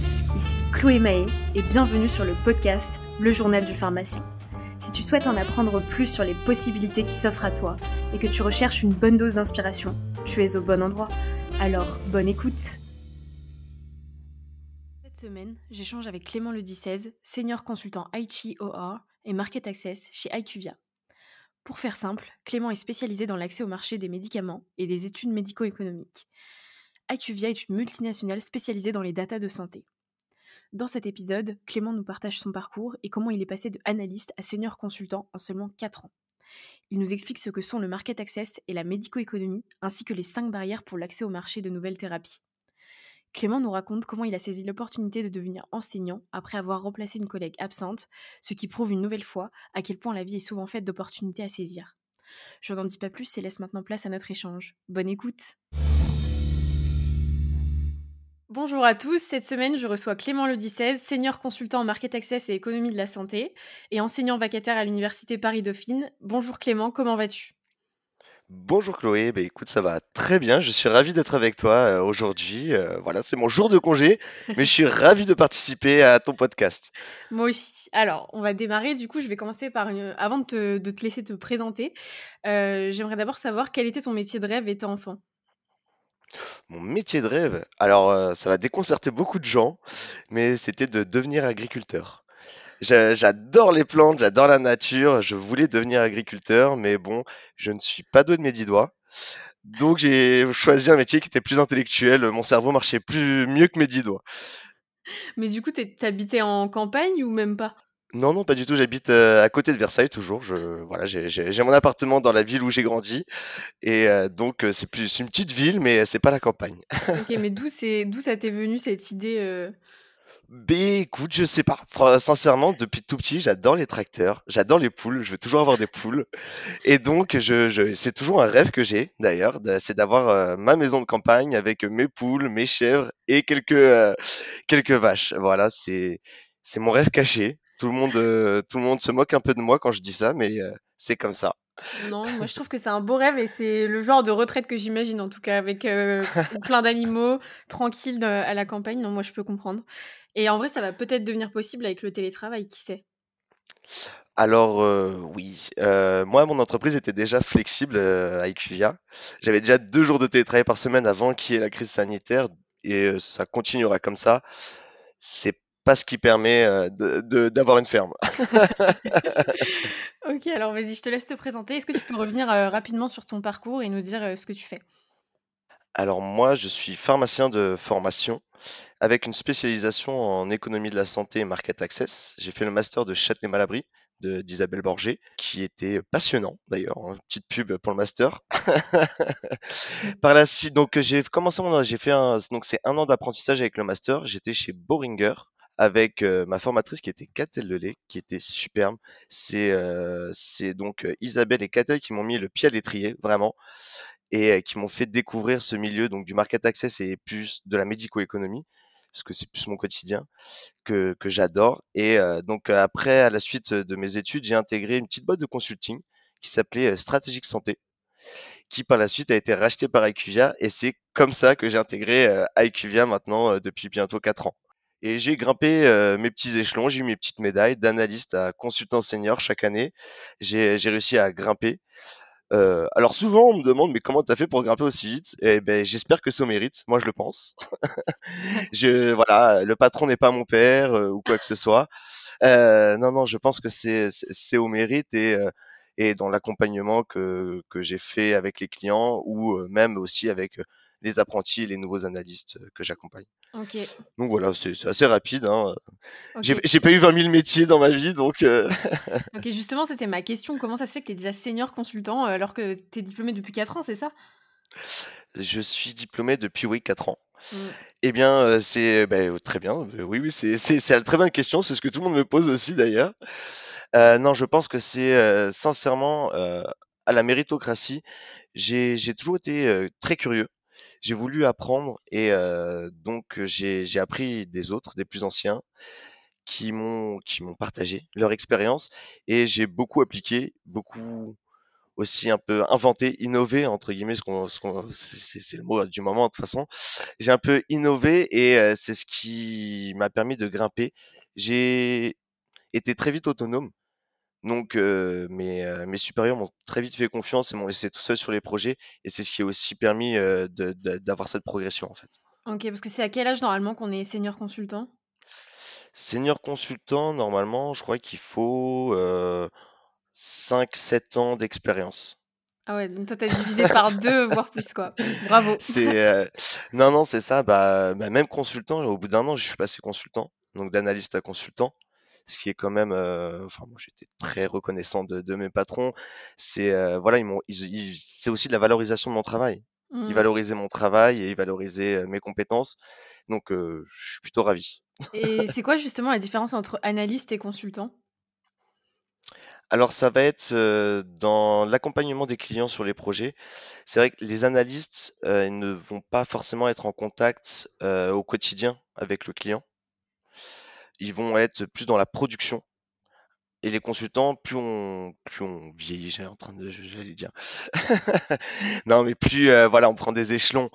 ici Chloé Mahé et bienvenue sur le podcast Le Journal du pharmacien. Si tu souhaites en apprendre plus sur les possibilités qui s'offrent à toi et que tu recherches une bonne dose d'inspiration, tu es au bon endroit. Alors, bonne écoute Cette semaine, j'échange avec Clément Le 16, senior consultant IT OR et Market Access chez IQVIA. Pour faire simple, Clément est spécialisé dans l'accès au marché des médicaments et des études médico-économiques. IQVIA est une multinationale spécialisée dans les datas de santé. Dans cet épisode, Clément nous partage son parcours et comment il est passé de analyste à senior consultant en seulement 4 ans. Il nous explique ce que sont le market access et la médico-économie, ainsi que les 5 barrières pour l'accès au marché de nouvelles thérapies. Clément nous raconte comment il a saisi l'opportunité de devenir enseignant après avoir remplacé une collègue absente, ce qui prouve une nouvelle fois à quel point la vie est souvent faite d'opportunités à saisir. Je n'en dis pas plus et laisse maintenant place à notre échange. Bonne écoute! Bonjour à tous, cette semaine je reçois Clément Le 16, senior consultant en market access et économie de la santé et enseignant vacataire à l'université Paris-Dauphine. Bonjour Clément, comment vas-tu? Bonjour Chloé, bah écoute ça va très bien, je suis ravi d'être avec toi euh, aujourd'hui. Euh, voilà, c'est mon jour de congé, mais je suis ravi de participer à ton podcast. Moi aussi. Alors, on va démarrer, du coup je vais commencer par une... Avant de te, laisser te présenter, euh, j'aimerais d'abord savoir quel était ton métier de rêve étant enfant? Mon métier de rêve, alors euh, ça va déconcerter beaucoup de gens, mais c'était de devenir agriculteur. J'adore les plantes, j'adore la nature, je voulais devenir agriculteur, mais bon, je ne suis pas doué de mes dix doigts. Donc j'ai choisi un métier qui était plus intellectuel, mon cerveau marchait plus mieux que mes dix doigts. Mais du coup, t'habitais en campagne ou même pas? Non, non, pas du tout. J'habite euh, à côté de Versailles toujours. Je, voilà, j'ai mon appartement dans la ville où j'ai grandi, et euh, donc euh, c'est plus une petite ville, mais c'est pas la campagne. ok, mais d'où c'est, d'où ça t'est venu cette idée Ben écoute, je sais pas. Sincèrement, depuis tout petit, j'adore les tracteurs, j'adore les poules. Je veux toujours avoir des poules, et donc je, je c'est toujours un rêve que j'ai d'ailleurs, c'est d'avoir ma maison de campagne avec mes poules, mes chèvres et quelques quelques vaches. Voilà, c'est c'est mon rêve caché. Tout le monde, euh, tout le monde se moque un peu de moi quand je dis ça, mais euh, c'est comme ça. Non, moi je trouve que c'est un beau rêve et c'est le genre de retraite que j'imagine en tout cas avec euh, plein d'animaux tranquilles à la campagne. Non, moi je peux comprendre. Et en vrai, ça va peut-être devenir possible avec le télétravail, qui sait? Alors oui, moi mon entreprise était déjà flexible à IQVIA. J'avais déjà deux jours de télétravail par semaine avant qu'il y ait la crise sanitaire et ça continuera comme ça. C'est pas ce qui permet euh, d'avoir une ferme. ok, alors vas-y, je te laisse te présenter. Est-ce que tu peux revenir euh, rapidement sur ton parcours et nous dire euh, ce que tu fais? Alors moi, je suis pharmacien de formation avec une spécialisation en économie de la santé et market access. J'ai fait le master de Châtenay-Malabry d'Isabelle Borgé, qui était passionnant d'ailleurs, hein, petite pub pour le master. Par la suite, donc j'ai commencé mon, j'ai fait un, donc c'est un an d'apprentissage avec le master. J'étais chez Boringer, avec ma formatrice qui était Catel Lelay, qui était superbe. C'est c'est donc Isabelle et Catel qui m'ont mis le pied à l'étrier, vraiment, et qui m'ont fait découvrir ce milieu donc du market access et plus de la médico-économie, parce que c'est plus mon quotidien que, que j'adore. Et donc après, à la suite de mes études, j'ai intégré une petite boîte de consulting qui s'appelait Stratégique Santé qui par la suite a été racheté par IQVIA et c'est comme ça que j'ai intégré IQVIA maintenant depuis bientôt 4 ans. Et j'ai grimpé euh, mes petits échelons, j'ai eu mes petites médailles d'analyste à consultant senior chaque année. J'ai réussi à grimper. Euh, alors souvent on me demande mais comment tu as fait pour grimper aussi vite? Eh ben j'espère que au mérite, moi je le pense. je voilà, le patron n'est pas mon père euh, ou quoi que ce soit. Euh, non non, je pense que c'est c'est au mérite et et dans l'accompagnement que que j'ai fait avec les clients ou même aussi avec les apprentis et les nouveaux analystes euh, que j'accompagne. Donc voilà, c'est assez rapide. Hein. J'ai pas eu 20 000 métiers dans ma vie, donc. Euh, ok, justement, c'était ma question. Comment ça se fait que tu es déjà senior consultant euh, alors que tu es diplômé depuis 4 ans, c'est ça? Je suis diplômé depuis, oui, 4 ans. Mmh. Eh bien, c'est ben, très bien. Oui, oui, c'est une très bonne question. C'est ce que tout le monde me pose aussi, d'ailleurs. non, je pense que c'est sincèrement à la méritocratie. J'ai toujours été très curieux j'ai voulu apprendre et donc j'ai appris des autres, des plus anciens, qui m'ont qui m'ont partagé leur expérience et j'ai beaucoup appliqué, beaucoup aussi un peu inventé, innové entre guillemets, ce qu'on, c'est, le mot du moment de toute façon. J'ai un peu innové et c'est ce qui m'a permis de grimper. J'ai été très vite autonome. Donc mes, mes supérieurs m'ont très vite fait confiance et m'ont laissé tout seul sur les projets et c'est ce qui a aussi permis d'avoir cette progression en fait. Ok, parce que c'est à quel âge normalement qu'on est senior consultant? Senior consultant, normalement, je crois qu'il faut 5-7 ans d'expérience. Ah ouais, donc toi t'as divisé par deux, voire plus quoi. Bravo. C'est non non c'est ça. Bah, bah, même consultant, au bout d'un an, je suis passé consultant, donc d'analyste à consultant, ce qui est quand même. enfin, moi j'étais très reconnaissant de, mes patrons. C'est voilà, ils m'ont, c'est aussi de la valorisation de mon travail. Ils mmh. valorisaient mon travail et ils valorisaient mes compétences, donc je suis plutôt ravi. Et c'est quoi justement la différence entre analyste et consultant? Alors ça va être dans l'accompagnement des clients sur les projets. C'est vrai que les analystes ne vont pas forcément être en contact au quotidien avec le client. Ils vont être plus dans la production. Et les consultants, plus on, plus on vieillit, j'ai en train de, j'allais dire. non, mais plus voilà, on prend des échelons.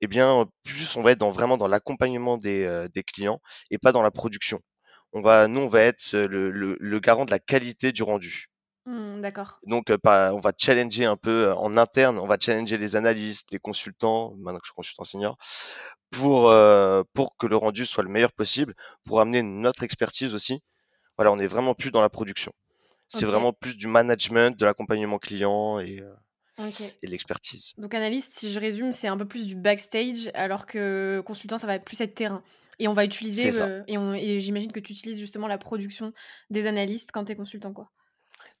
Eh bien, plus on va être dans, vraiment dans l'accompagnement des, des clients et pas dans la production on va, nous, on va être le, garant de la qualité du rendu. Mmh, d'accord. Donc, on va challenger un peu en interne, on va challenger les analystes, les consultants, maintenant que je suis consultant senior, pour, euh, pour que le rendu soit le meilleur possible, pour amener notre expertise aussi. Voilà, on n'est vraiment plus dans la production. C'est vraiment plus du management, de l'accompagnement client et, et de l'expertise. Donc, analyste, si je résume, c'est un peu plus du backstage, alors que consultant, ça va plus être terrain. Et on va utiliser, et, j'imagine que tu utilises justement la production des analystes quand tu es consultant, quoi.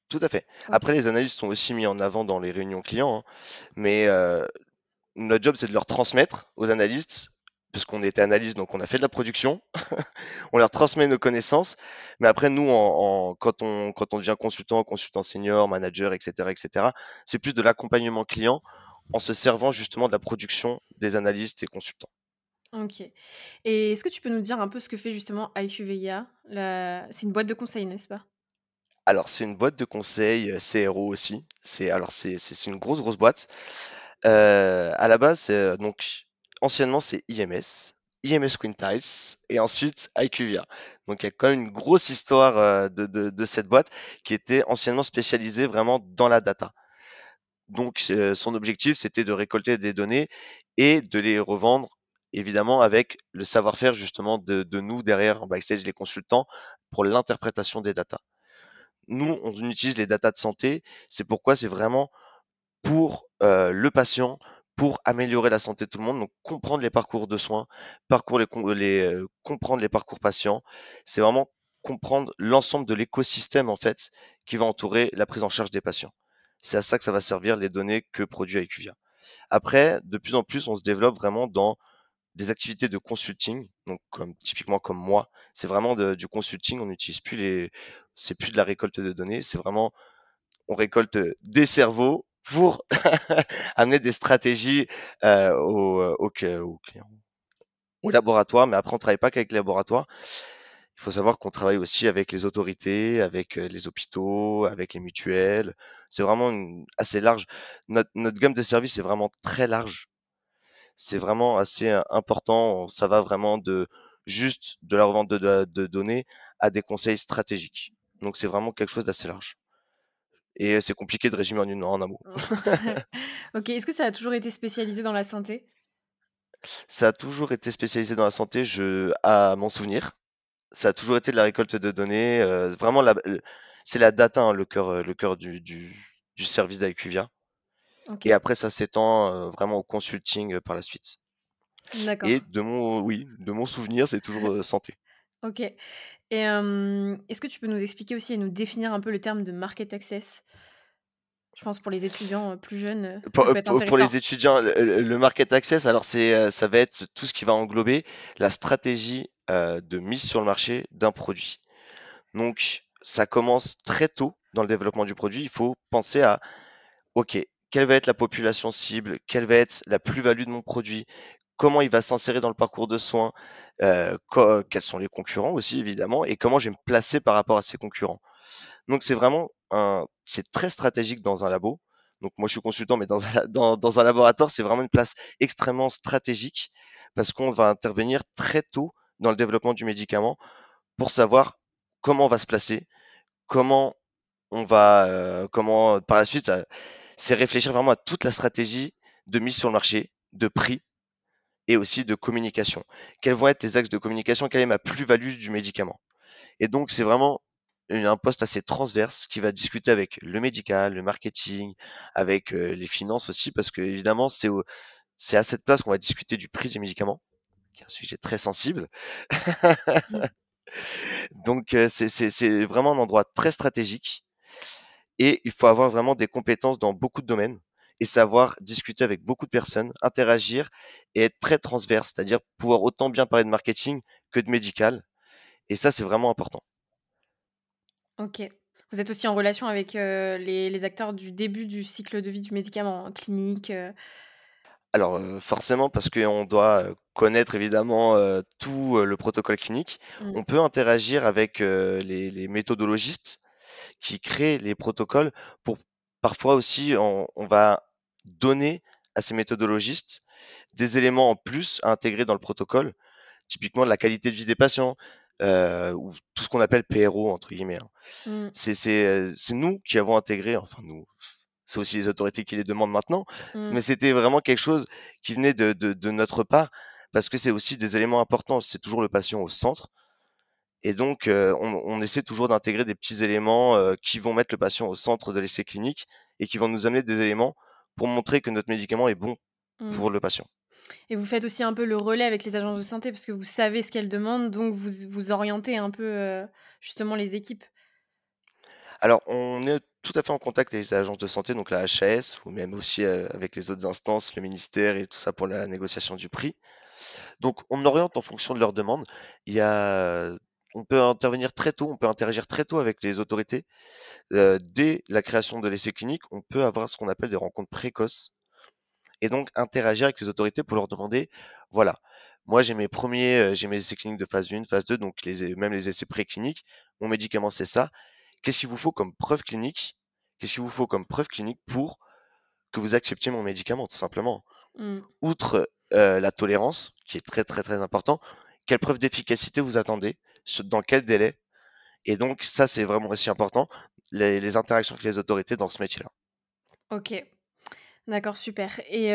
Tout à fait. Après, les analystes sont aussi mis en avant dans les réunions clients, hein. mais notre job, c'est de leur transmettre aux analystes, parce qu'on était analyste, donc on a fait de la production, on leur transmet nos connaissances, mais après, nous, en, quand, on, quand on devient consultant, consultant senior, manager, etc., etc., c'est plus de l'accompagnement client en se servant justement de la production des analystes et consultants. OK. Et est-ce que tu peux nous dire un peu ce que fait justement IQVIA? C'est une boîte de conseil, n'est-ce pas? Alors, c'est une boîte de conseil, euh, CRO aussi. C'est alors c'est une grosse, grosse boîte. Euh, à la base, euh, donc anciennement, c'est IMS, IMS Quintiles et ensuite IQVIA. Donc, il y a quand même une grosse histoire, de de cette boîte qui était anciennement spécialisée vraiment dans la data. Donc, son objectif, c'était de récolter des données et de les revendre évidemment avec le savoir-faire justement de, nous derrière en backstage les consultants pour l'interprétation des datas. Nous, on utilise les datas de santé, c'est pourquoi c'est vraiment pour euh, le patient, pour améliorer la santé de tout le monde, donc comprendre les parcours de soins, parcours les, les euh, comprendre les parcours patients, c'est vraiment comprendre l'ensemble de l'écosystème en fait qui va entourer la prise en charge des patients. C'est à ça que ça va servir les données que produit IQVIA. Après, de plus en plus, on se développe vraiment dans des activités de consulting, donc typiquement comme moi, c'est vraiment du consulting. On n'utilise plus les, c'est plus de la récolte de données, c'est vraiment on récolte des cerveaux pour amener des stratégies euh, aux, aux, clients, au laboratoire. Mais après, on travaille pas qu'avec les laboratoires. Il faut savoir qu'on travaille aussi avec les autorités, avec euh, les hôpitaux, avec les mutuelles. C'est vraiment assez large. Notre gamme de services est vraiment très large c'est vraiment assez important. Ça va vraiment de juste de la revente de, données à des conseils stratégiques. Donc c'est vraiment quelque chose d'assez large. Et c'est compliqué de résumer en, une, en un mot. ok, est-ce que ça a toujours été spécialisé dans la santé? Ça a toujours été spécialisé dans la santé, je, à mon souvenir. Ça a toujours été de la récolte de données. vraiment, c'est la data, hein, le cœur, le cœur du, du, du service Et après, ça s'étend vraiment au consulting par la suite. D'accord. Et de mon, oui, de mon souvenir, c'est toujours santé. Ok. Et est-ce que tu peux nous expliquer aussi et nous définir un peu le terme de market access? Je pense pour les étudiants plus jeunes. Pour, pour, les étudiants, le, market access, alors c'est, ça va être tout ce qui va englober la stratégie de mise sur le marché d'un produit. Donc, ça commence très tôt dans le développement du produit. Il faut penser à, OK, quelle va être la population cible, quelle va être la plus-value de mon produit, comment il va s'insérer dans le parcours de soins, euh, quels sont les concurrents aussi évidemment, et comment je vais me placer par rapport à ces concurrents. Donc c'est vraiment un, c'est très stratégique dans un labo. Donc moi je suis consultant, mais dans un, laboratoire, c'est vraiment une place extrêmement stratégique parce qu'on va intervenir très tôt dans le développement du médicament pour savoir comment on va se placer, comment on va, euh, comment par la suite, euh, c'est réfléchir vraiment à toute la stratégie de mise sur le marché, de prix et aussi de communication. Quels vont être les axes de communication? Quelle est ma plus-value du médicament? Et donc c'est vraiment un poste assez transverse qui va discuter avec le médical, le marketing, avec euh, les finances aussi, parce que évidemment c'est c'est à cette place qu'on va discuter du prix du médicament, qui est un sujet très sensible. Mmh. Donc euh, c'est vraiment un endroit très stratégique et il faut avoir vraiment des compétences dans beaucoup de domaines et savoir discuter avec beaucoup de personnes, interagir et être très transverse, c'est-à-dire pouvoir autant bien parler de marketing que de médical. Et ça, c'est vraiment important. Ok. Vous êtes aussi en relation avec euh, les, acteurs du début du cycle de vie du médicament, clinique euh. Alors, euh, forcément, parce qu'on doit connaître évidemment tout le protocole clinique, mmh. on peut interagir avec les, méthodologistes qui créent les protocoles pour parfois aussi, on, on va donner à ces méthodologistes des éléments en plus à intégrer dans le protocole, typiquement la qualité de vie des patients, euh, ou tout ce qu'on appelle PRO entre guillemets. Hein. Mmh. Euh, c'est nous qui avons intégré, enfin nous, c'est aussi les autorités qui les demandent maintenant, mmh. mais c'était vraiment quelque chose qui venait de, de, de notre part parce que c'est aussi des éléments importants. C'est toujours le patient au centre. Et donc, euh, on, on, essaie toujours d'intégrer des petits éléments euh, qui vont mettre le patient au centre de l'essai clinique et qui vont nous amener des éléments pour montrer que notre médicament est bon mmh. pour le patient. Et vous faites aussi un peu le relais avec les agences de santé parce que vous savez ce qu'elles demandent, donc vous, vous orientez un peu euh, justement les équipes. Alors, on est tout à fait en contact avec les agences de santé, donc la HAS, ou même aussi avec les autres instances, le ministère et tout ça pour la négociation du prix. Donc, on oriente en fonction de leurs demandes. Il y a, on peut intervenir très tôt, on peut interagir très tôt avec les autorités. Euh, dès la création de l'essai clinique, on peut avoir ce qu'on appelle des rencontres précoces et donc interagir avec les autorités pour leur demander, voilà, moi j'ai mes premiers, euh, j'ai mes essais cliniques de phase 1, phase 2, donc les, même les essais précliniques, mon médicament c'est ça. Qu'est-ce qu'il vous faut comme preuve clinique? Qu'est-ce qu'il vous faut comme preuve clinique pour que vous acceptiez mon médicament, tout simplement? Mmh. Outre euh, la tolérance, qui est très très très important, quelle preuve d'efficacité vous attendez? Dans quel délai Et donc ça c'est vraiment aussi important, les, les interactions avec les autorités dans ce métier-là. Ok, D'accord, super. Et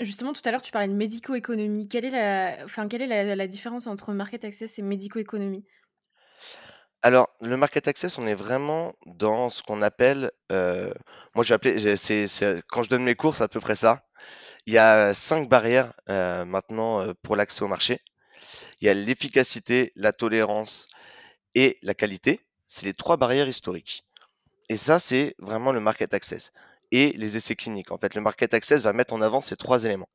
justement, tout à l'heure, tu parlais de médico-économie. Quelle est la, enfin, quelle est la, différence entre market access et médico-économie? Alors, le market access, on est vraiment dans ce qu'on appelle, euh, moi j'ai appelé, c'est, quand je donne mes cours, c'est à peu près ça. Il y a cinq barrières euh, maintenant euh, pour l'accès au marché. Il y a l'efficacité, la tolérance et la qualité. C'est les trois barrières historiques. Et ça, c'est vraiment le market access et les essais cliniques. En fait, le market access va mettre en avant ces trois éléments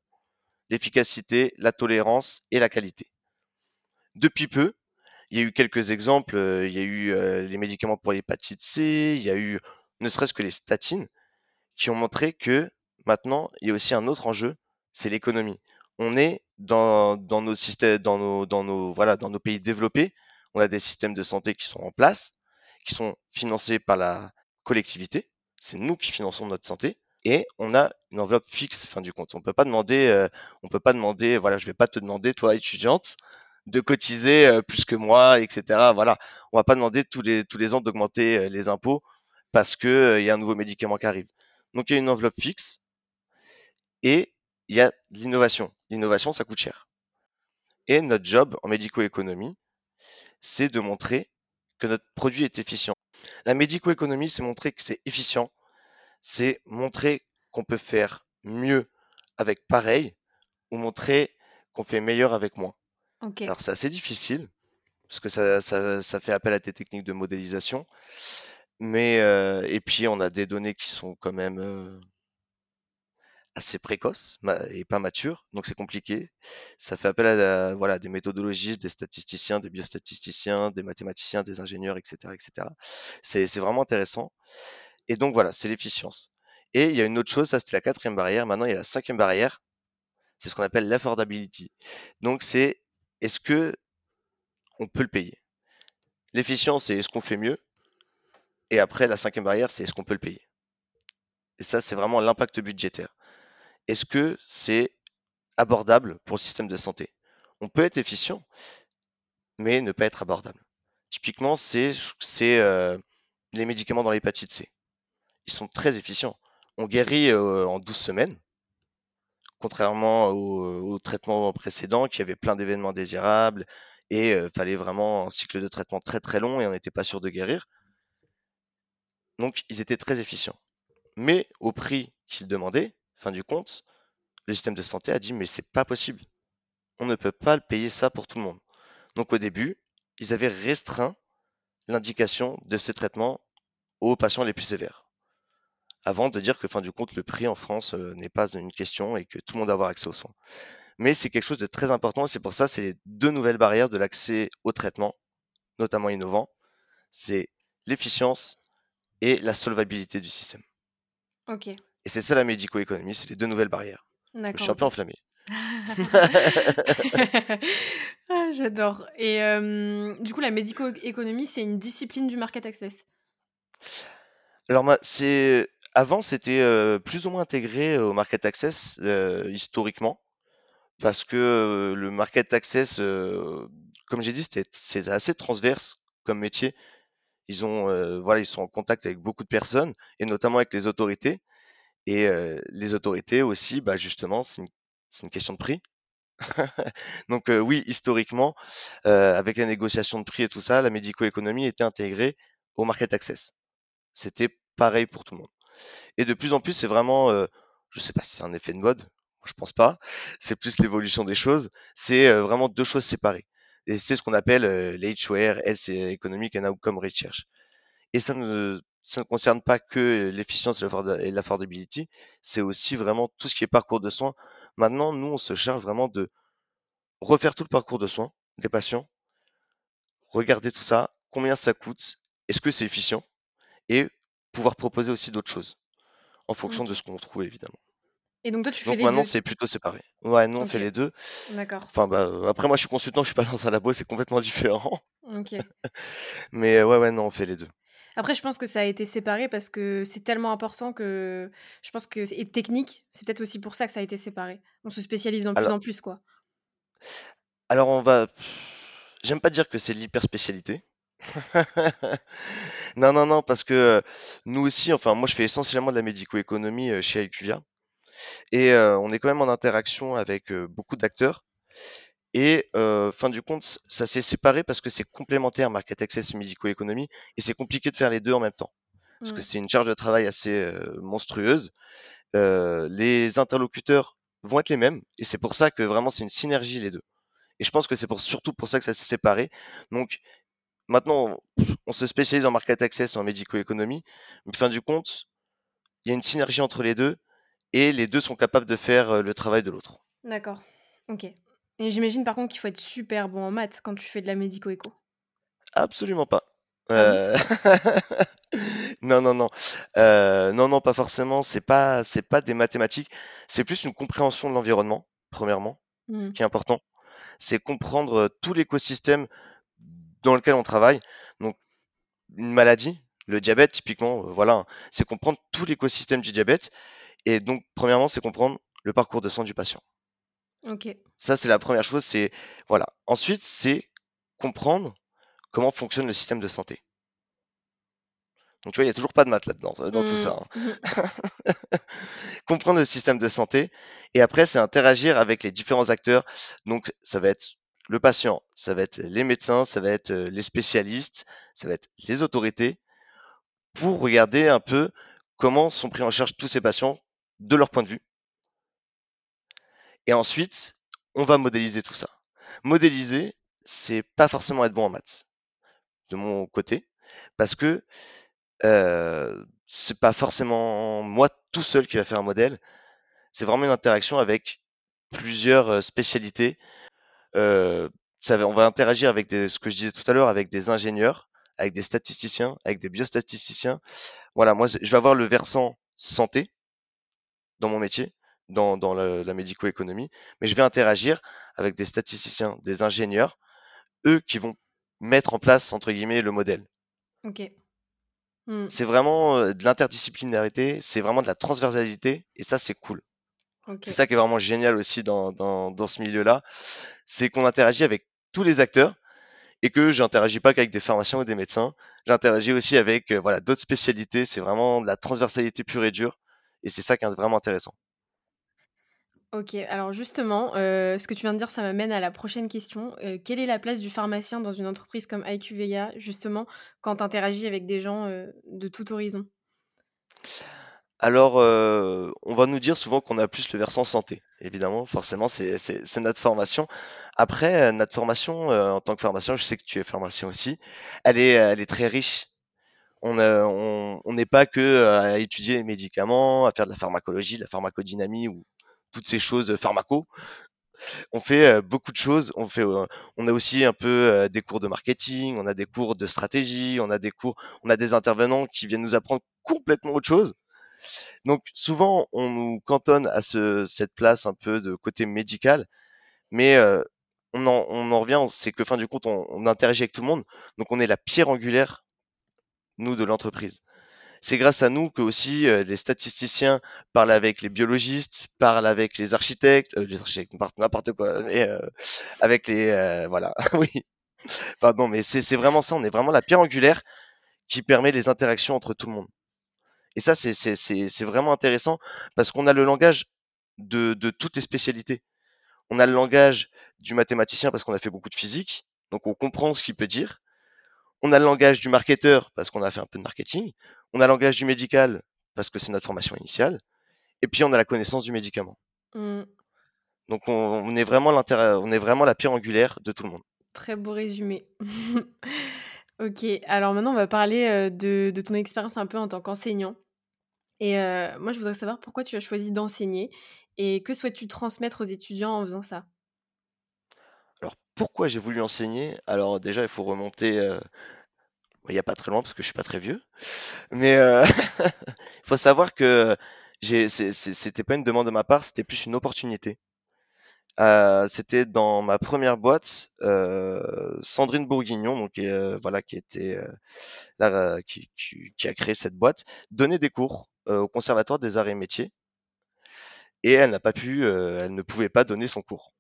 l'efficacité, la tolérance et la qualité. Depuis peu, il y a eu quelques exemples. Euh, il y a eu euh, les médicaments pour l'hépatite C, il y a eu ne serait-ce que les statines qui ont montré que maintenant, il y a aussi un autre enjeu, c'est l'économie. On est dans, nos systèmes, dans nos, voilà, dans nos pays développés, on a des systèmes de santé qui sont en place, qui sont financés par la collectivité, c'est nous qui finançons notre santé et on a une enveloppe fixe fin du compte. On peut pas demander, euh, on peut pas demander, voilà, je vais pas te demander toi étudiante de cotiser euh, plus que moi, etc. Voilà, on va pas demander tous les tous les ans d'augmenter euh, les impôts parce que il y a un nouveau médicament qui arrive. Donc il y a une enveloppe fixe et il y a de l'innovation. L'innovation, ça coûte cher. Et notre job en médico-économie, c'est de montrer que notre produit est efficient. La médico-économie, c'est montrer que c'est efficient, c'est montrer qu'on peut faire mieux avec pareil ou montrer qu'on fait meilleur avec moins. Alors c'est assez difficile parce que ça, fait appel à des techniques de modélisation. Mais euh, et puis on a des données qui sont quand même euh, assez précoce et pas mature, donc c'est compliqué. Ça fait appel à voilà, des méthodologistes, des statisticiens, des biostatisticiens, des mathématiciens, des ingénieurs, etc. etc. C'est vraiment intéressant. Et donc voilà, c'est l'efficience. Et il y a une autre chose, ça c'était la quatrième barrière, maintenant il y a la cinquième barrière, c'est ce qu'on appelle l'affordability. Donc c'est est-ce que on peut le payer? L'efficience, c'est est-ce qu'on fait mieux? Et après, la cinquième barrière, c'est est-ce qu'on peut le payer? Et ça c'est vraiment l'impact budgétaire. Est-ce que c'est abordable pour le système de santé? On peut être efficient, mais ne pas être abordable. Typiquement, c'est euh, les médicaments dans l'hépatite C. Ils sont très efficients. On guérit euh, en 12 semaines, contrairement au, traitement précédent qui avait plein d'événements désirables et euh, fallait vraiment un cycle de traitement très très long et on n'était pas sûr de guérir. Donc ils étaient très efficients. Mais au prix qu'ils demandaient, fin du compte, le système de santé a dit mais c'est pas possible. On ne peut pas payer ça pour tout le monde. Donc au début, ils avaient restreint l'indication de ce traitement aux patients les plus sévères. Avant de dire que fin du compte, le prix en France euh, n'est pas une question et que tout le monde a avoir accès aux soins. Mais c'est quelque chose de très important et c'est pour ça c'est les deux nouvelles barrières de l'accès au traitement, notamment innovant. C'est l'efficience et la solvabilité du système. Ok. Et c'est ça la médico-économie, c'est les deux nouvelles barrières. Je suis un peu enflammé. ah, J'adore. Et euh, du coup, la médico-économie, c'est une discipline du market access? Alors, c'est avant, c'était euh, plus ou moins intégré au market access euh, historiquement, parce que le market access, comme j'ai dit, c'est assez transverse comme métier. Ils ont, voilà, ils sont en contact avec beaucoup de personnes et notamment avec les autorités. Et les autorités aussi, bah justement, c'est une, une, question de prix. Donc oui, historiquement, avec la négociation de prix et tout ça, la médico-économie était intégrée au market access. C'était pareil pour tout le monde. Et de plus en plus, c'est vraiment, je sais pas si c'est un effet de mode, je pense pas. C'est plus l'évolution des choses. C'est vraiment deux choses séparées. Et c'est ce qu'on appelle l'HWR, S Economic and Outcome Research. Et ça ne, ça ne concerne pas que l'efficience et l'affordability, c'est aussi vraiment tout ce qui est parcours de soins. Maintenant, nous, on se charge vraiment de refaire tout le parcours de soins des patients, regarder tout ça, combien ça coûte, est-ce que c'est efficient, et pouvoir proposer aussi d'autres choses en fonction de ce qu'on trouve évidemment. Et donc toi tu fais donc maintenant c'est plutôt séparé. Ouais, nous on fait les deux. D'accord. Enfin bah après moi je suis consultant, je suis pas dans un labo, c'est complètement différent. Ok. Mais ouais ouais non on fait les deux. Après, je pense que ça a été séparé parce que c'est tellement important que je pense que et technique, c'est peut-être aussi pour ça que ça a été séparé. On se spécialise de plus en plus, quoi. Alors on va, j'aime pas dire que c'est l'hyper spécialité. non non non parce que nous aussi, enfin moi je fais essentiellement de la médico-économie chez IQVIA et on est quand même en interaction avec beaucoup d'acteurs. Et euh, fin du compte, ça s'est séparé parce que c'est complémentaire market access et médico-économie et c'est compliqué de faire les deux en même temps parce que mmh. c'est une charge de travail assez euh, monstrueuse. Euh, les interlocuteurs vont être les mêmes et c'est pour ça que vraiment c'est une synergie les deux. Et je pense que c'est pour, surtout pour ça que ça s'est séparé. Donc maintenant, on, se spécialise en market access et en médico-économie, mais fin du compte, il y a une synergie entre les deux et les deux sont capables de faire le travail de l'autre. D'accord. Ok. Et j'imagine par contre qu'il faut être super bon en maths quand tu fais de la médico-éco. Absolument pas. Ah euh, non, non, non. Euh, non, non, pas forcément. C'est pas, c'est pas des mathématiques. C'est plus une compréhension de l'environnement, premièrement, mmh. qui est important. C'est comprendre tout l'écosystème dans lequel on travaille. Donc, une maladie, le diabète, typiquement, euh, voilà, c'est comprendre tout l'écosystème du diabète. Et donc, premièrement, c'est comprendre le parcours de soins du patient. Ça, c'est la première chose. C'est voilà. Ensuite, c'est comprendre comment fonctionne le système de santé. Donc, tu vois, il n'y a toujours pas de maths là-dedans, dans tout ça. Mmh. Hein. comprendre le système de santé. Et après, c'est interagir avec les différents acteurs. Donc, ça va être le patient, ça va être les médecins, ça va être les spécialistes, ça va être les autorités, pour regarder un peu comment sont pris en charge tous ces patients de leur point de vue et ensuite, on va modéliser tout ça. Modéliser, c'est pas forcément être bon en maths, de mon côté, parce que euh, c'est pas forcément moi tout seul qui va faire un modèle. C'est vraiment une interaction avec plusieurs euh, spécialités. Euh, ça on va interagir avec des, ce que je disais tout à l'heure, avec des ingénieurs, avec des statisticiens, avec des biostatisticiens. Voilà, moi, je vais avoir le versant santé dans mon métier dans, dans la, médico-économie, mais je vais interagir avec des statisticiens, des ingénieurs, eux qui vont mettre en place, entre guillemets, le modèle. Ok. Mmh. C'est vraiment de l'interdisciplinarité, c'est vraiment de la transversalité, et ça, c'est cool. C'est ça qui est vraiment génial aussi dans, dans, dans ce milieu-là, c'est qu'on interagit avec tous les acteurs et que j'interagis pas qu'avec des pharmaciens ou des médecins, j'interagis aussi avec voilà d'autres spécialités. C'est vraiment de la transversalité pure et dure, et c'est ça qui est vraiment intéressant. Ok, alors justement, euh, ce que tu viens de dire, ça m'amène à la prochaine question. Euh, quelle est la place du pharmacien dans une entreprise comme IQVIA, justement, quand tu interagis avec des gens euh, de tout horizon? Alors, on va nous dire souvent qu'on a plus le versant santé. Évidemment, forcément, c'est notre formation. Après, notre formation, en tant que pharmacien, je sais que tu es pharmacien aussi, elle est, elle est très riche. On n'est pas que à étudier les médicaments, à faire de la pharmacologie, de la pharmacodynamie ou toutes ces choses pharmaco. On fait beaucoup de choses. On fait, on a aussi un peu des cours de marketing, on a des cours de stratégie, on a des cours, on a des intervenants qui viennent nous apprendre complètement autre chose. Donc souvent, on nous cantonne à ce, cette place un peu de côté médical, mais on, en, revient, c'est que fin du compte, on interagit avec tout le monde, donc on est la pierre angulaire, nous, de l'entreprise c'est grâce à nous que aussi les statisticiens parlent avec les biologistes, parlent avec les architectes, les architectes n'importe quoi, mais avec les voilà, oui. Pardon, mais c'est vraiment ça. On est vraiment la pierre angulaire qui permet les interactions entre tout le monde. Et ça, c'est vraiment intéressant parce qu'on a le langage de, de toutes les spécialités. On a le langage du mathématicien parce qu'on a fait beaucoup de physique, donc on comprend ce qu'il peut dire. On a le langage du marketeur parce qu'on a fait un peu de marketing. On a le langage du médical parce que c'est notre formation initiale. Et puis on a la connaissance du médicament. Mmh. Donc on, est vraiment on est vraiment la pierre angulaire de tout le monde. Très beau résumé. ok, alors maintenant on va parler euh, de, ton expérience un peu en tant qu'enseignant. Et euh, moi je voudrais savoir pourquoi tu as choisi d'enseigner et que souhaites-tu transmettre aux étudiants en faisant ça? Pourquoi j'ai voulu enseigner? Alors déjà il faut remonter euh, il n'y a pas très loin parce que je suis pas très vieux. Mais euh, il faut savoir que c'était pas une demande de ma part, c'était plus une opportunité. Euh, c'était dans ma première boîte, Sandrine Bourguignon, donc voilà, qui était là, qui, qui, a créé cette boîte, donnait des cours au Conservatoire des Arts et Métiers, et elle n'a pas pu, elle ne pouvait pas donner son cours.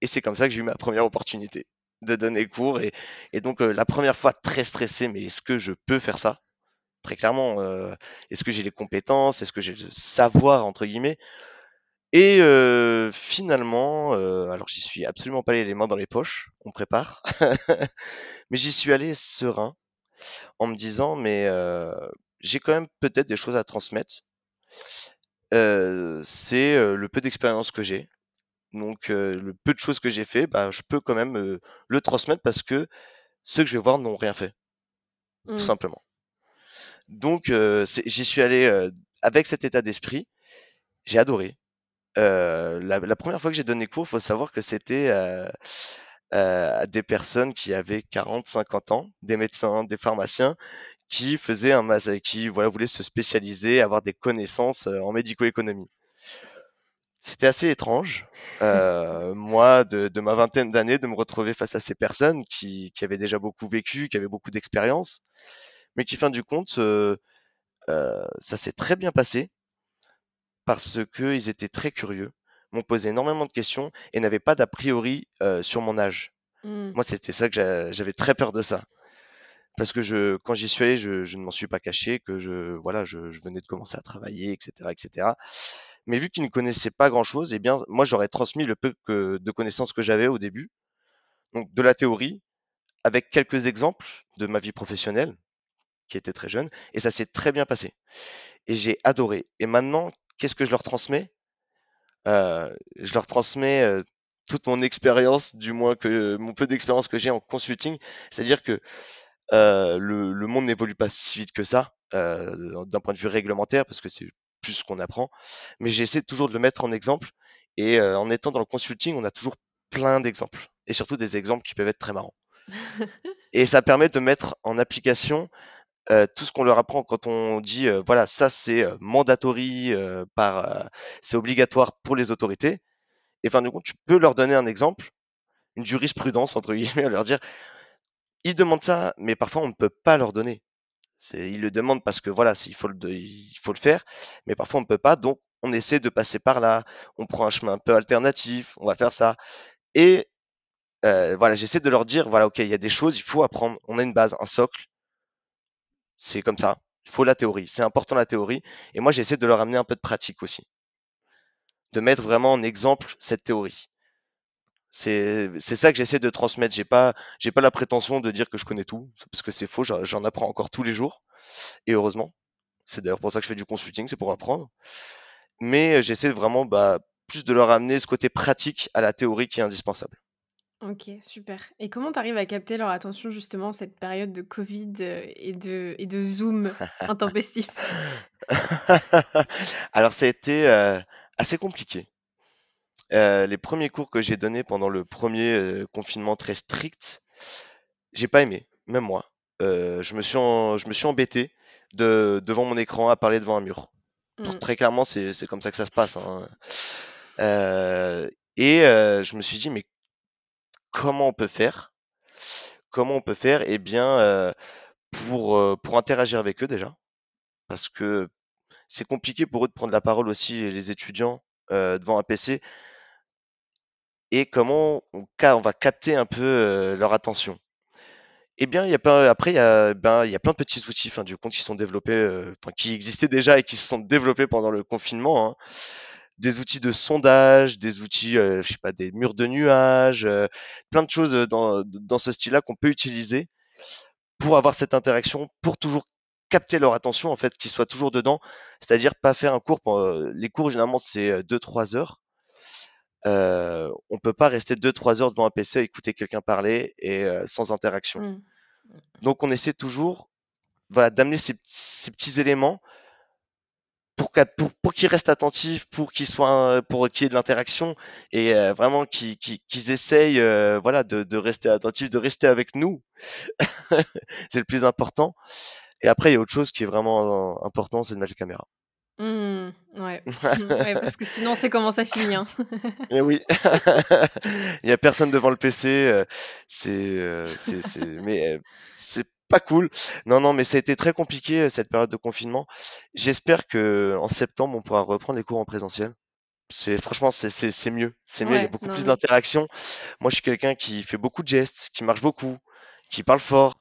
Et c'est comme ça que j'ai eu ma première opportunité de donner cours. Et, donc, euh, la première fois, très stressé, mais est-ce que je peux faire ça? Très clairement, euh, est-ce que j'ai les compétences? Est-ce que j'ai le savoir, entre guillemets? Et euh, finalement, alors j'y suis absolument pas allé les mains dans les poches, on prépare, mais j'y suis allé serein, en me disant, mais j'ai quand même peut-être des choses à transmettre. c'est le peu d'expérience que j'ai, donc le peu de choses que j'ai fait, bah, je peux quand même le transmettre parce que ceux que je vais voir n'ont rien fait, tout mmh. simplement. Donc j'y suis allé avec cet état d'esprit. J'ai adoré. La, première fois que j'ai donné cours, il faut savoir que c'était à des personnes qui avaient 40, 50 ans, des médecins, des pharmaciens, qui faisaient un qui voilà voulaient se spécialiser, avoir des connaissances en médico-économie. C'était assez étrange, euh, moi, de, ma vingtaine d'années, de me retrouver face à ces personnes qui, avaient déjà beaucoup vécu, qui avaient beaucoup d'expérience, mais qui, fin du compte, euh, euh, ça s'est très bien passé parce qu'ils étaient très curieux, m'ont posé énormément de questions et n'avaient pas d'a priori sur mon âge. Mmh. Moi, c'était ça que j'avais très peur de ça. Parce que je, quand j'y suis allé, je, je ne m'en suis pas caché, que je, voilà, je, je venais de commencer à travailler, etc., etc. Mais vu qu'ils ne connaissaient pas grand-chose, eh bien, moi, j'aurais transmis le peu de connaissances que j'avais au début, donc de la théorie, avec quelques exemples de ma vie professionnelle, qui était très jeune, et ça s'est très bien passé. Et j'ai adoré. Et maintenant, qu'est-ce que je leur transmets? Euh, Je leur transmets euh, toute mon expérience, du moins que mon peu d'expérience que j'ai en consulting, c'est-à-dire que euh, le, le, monde n'évolue pas si vite que ça, d'un point de vue réglementaire, parce que c'est plus ce qu'on apprend. Mais j'essaie toujours de le mettre en exemple. Et euh, en étant dans le consulting, on a toujours plein d'exemples. Et surtout des exemples qui peuvent être très marrants. et ça permet de mettre en application euh, tout ce qu'on leur apprend quand on dit euh, voilà ça c'est mandatory par c'est obligatoire pour les autorités et fin du compte tu peux leur donner un exemple une jurisprudence entre guillemets à leur dire ils demandent ça mais parfois on ne peut pas leur donner ils le demandent parce que voilà, il faut le, il faut le faire, mais parfois on ne peut pas, donc on essaie de passer par là, on prend un chemin un peu alternatif, on va faire ça. Et euh, voilà, j'essaie de leur dire, voilà, ok, il y a des choses, il faut apprendre, on a une base, un socle, c'est comme ça, il faut la théorie, c'est important la théorie, et moi j'essaie de leur amener un peu de pratique aussi, de mettre vraiment en exemple cette théorie. C'est ça que j'essaie de transmettre. J'ai pas j'ai pas la prétention de dire que je connais tout parce que c'est faux. J'en apprends encore tous les jours et heureusement. C'est d'ailleurs pour ça que je fais du consulting, c'est pour apprendre. Mais euh, j'essaie vraiment bah, plus de leur amener ce côté pratique à la théorie qui est indispensable. Ok, super. Et comment tu arrives à capter leur attention justement cette période de Covid euh, et de, et de Zoom intempestif? Alors ça a été euh, assez compliqué. Euh, les premiers cours que j'ai donnés pendant le premier euh, confinement très strict, j'ai pas aimé, même moi. Euh, je me suis je me suis embêté de devant mon écran à parler devant un mur. Pour- mmh. très clairement, c'est c'est comme ça que ça se passe, hein. et je me suis dit: «Mais comment on peut faire? Comment on peut faire?» Eh bien, pour, pour interagir avec eux déjà, parce que c'est compliqué pour eux de prendre la parole aussi, les étudiants, devant un PC et comment on, va capter un peu leur attention. Eh bien, après, il y a, ben, il y a plein de petits outils, du qui sont développés, qui existaient déjà et qui se sont développés pendant le confinement. Hein. Des outils de sondage, des outils, euh, je sais pas, des murs de nuages, plein de choses dans, dans ce style-là qu'on peut utiliser pour avoir cette interaction, pour toujours capter leur attention, en fait, qu'ils soient toujours dedans. C'est-à-dire pas faire un cours. les cours, généralement, c'est 2-3 heures euh, on peut pas rester 2-3 heures devant un PC à écouter quelqu'un parler et euh, sans interaction. Mmh. Donc on essaie toujours voilà, d'amener ces, petits éléments pour, pour, pour qu'ils restent attentifs, pour qu'ils soient, pour qu'il y ait de l'interaction et euh, vraiment qu'ils essayent euh, voilà, de, de, rester attentifs, de rester avec nous. c'est le plus important. Et après, il y a autre chose qui est vraiment important, c'est de mettre la caméra. Mmh, ouais. ouais, parce que sinon, c'est comment ça finit. Hein. Et eh oui, il n'y a personne devant le PC. Euh, euh, c'est, c'est, mais euh, c'est pas cool. Non, non, mais ça a été très compliqué cette période de confinement. J'espère que en septembre, on pourra reprendre les cours en présentiel. C'est franchement, c'est, c'est, c'est mieux. C'est mieux. il y a beaucoup plus d'interaction. Moi, je suis quelqu'un qui fait beaucoup de gestes, qui marche beaucoup, qui parle fort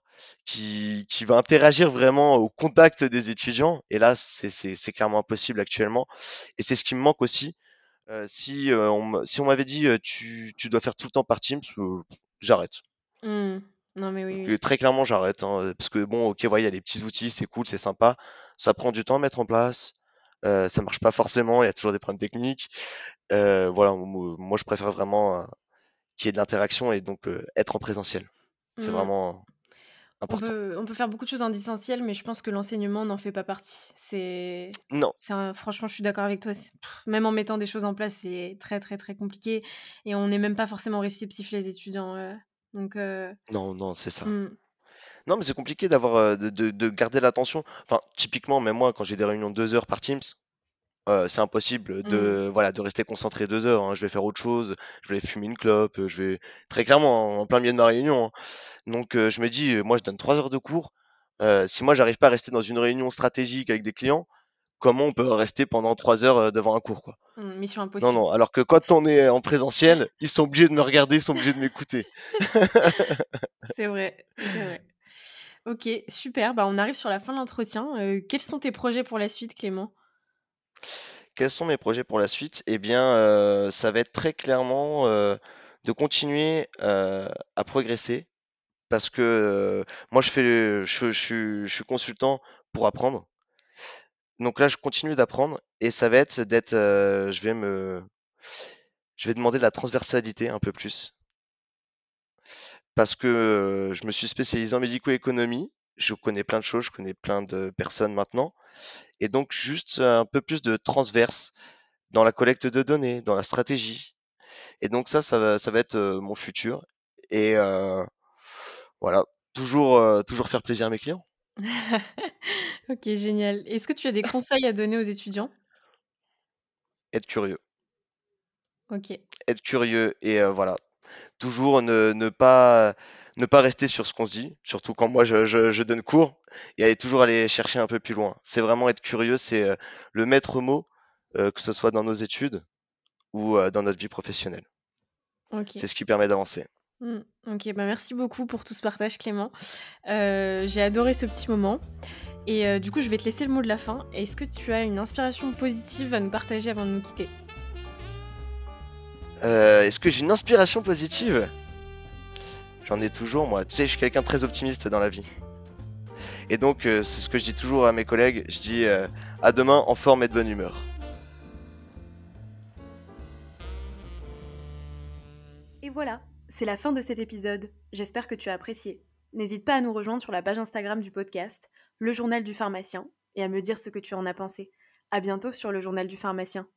qui, qui va interagir vraiment au contact des étudiants. Et là, c'est clairement impossible actuellement. Et c'est ce qui me manque aussi. Euh, si, euh, on, si on m'avait dit euh, tu, tu, dois faire tout le temps par Teams, j'arrête. Mmh. Non mais oui. Très clairement, j'arrête. Hein, parce que bon, ok, il y a des petits outils, c'est cool, c'est sympa. Ça prend du temps à mettre en place. ça marche pas forcément, il y a toujours des problèmes techniques. voilà, moi je préfère vraiment qu'il y ait de l'interaction et donc être en présentiel. C'est mmh. vraiment on peut, on peut faire beaucoup de choses en distanciel, mais je pense que l'enseignement n'en fait pas partie. C'est, Non. c'est franchement, je suis d'accord avec toi. même en mettant des choses en place, c'est très, très, très compliqué. Et on n'est même pas forcément réceptif, les étudiants. donc, euh, Non, non, c'est ça. Hmm. Non, mais c'est compliqué d'avoir euh, de, de- garder l'attention. Enfin, typiquement, même moi, quand j'ai des réunions de deux heures par Teams, euh, c'est impossible de mmh. voilà de rester concentré deux heures. Hein. Je vais faire autre chose, je vais fumer une clope, je vais très clairement en plein milieu de ma réunion. Hein. Donc euh, je me dis, moi je donne trois heures de cours. Euh, si moi j'arrive pas à rester dans une réunion stratégique avec des clients, comment on peut rester pendant trois heures devant un cours quoi? Mmh, Mission impossible. Non non. Alors que quand on est en présentiel, ils sont obligés de me regarder, ils sont obligés de m'écouter. c'est vrai, c'est vrai. Ok, super. Bah, on arrive sur la fin de l'entretien. quels sont tes projets pour la suite, Clément? Quels sont mes projets pour la suite? Eh bien, euh, ça va être très clairement euh, de continuer euh, à progresser parce que moi je fais je, je suis consultant pour apprendre. Donc là, je continue d'apprendre et ça va être d'être je vais me je vais demander de la transversalité un peu plus parce que je me suis spécialisé en médico-économie. Je connais plein de choses, je connais plein de personnes maintenant et donc juste un peu plus de transverse dans la collecte de données, dans la stratégie. Et donc ça, ça va, ça va être mon futur. Et euh, voilà, toujours, euh, toujours faire plaisir à mes clients. ok, génial. Est-ce que tu as des conseils à donner aux étudiants? Être curieux. Ok. Être curieux et euh, voilà, toujours ne, ne pas ne pas rester sur ce qu'on se dit, surtout quand moi je, donne cours, et aller toujours aller chercher un peu plus loin. C'est vraiment être curieux, c'est euh, le maître mot, euh, que ce soit dans nos études ou euh, dans notre vie professionnelle. C'est ce qui permet d'avancer. Mmh, ok, bah merci beaucoup pour tout ce partage Clément. J'ai adoré ce petit moment. Et du coup, je vais te laisser le mot de la fin. Est-ce que tu as une inspiration positive à nous partager avant de nous quitter? Est-ce que j'ai une inspiration positive? J'en ai toujours, moi. Tu sais, je suis quelqu'un très optimiste dans la vie. Et donc, euh, c'est ce que je dis toujours à mes collègues. Je dis euh, à demain en forme et de bonne humeur. Et voilà, c'est la fin de cet épisode. J'espère que tu as apprécié. N'hésite pas à nous rejoindre sur la page Instagram du podcast, Le Journal du Pharmacien, et à me dire ce que tu en as pensé. À bientôt sur Le Journal du Pharmacien.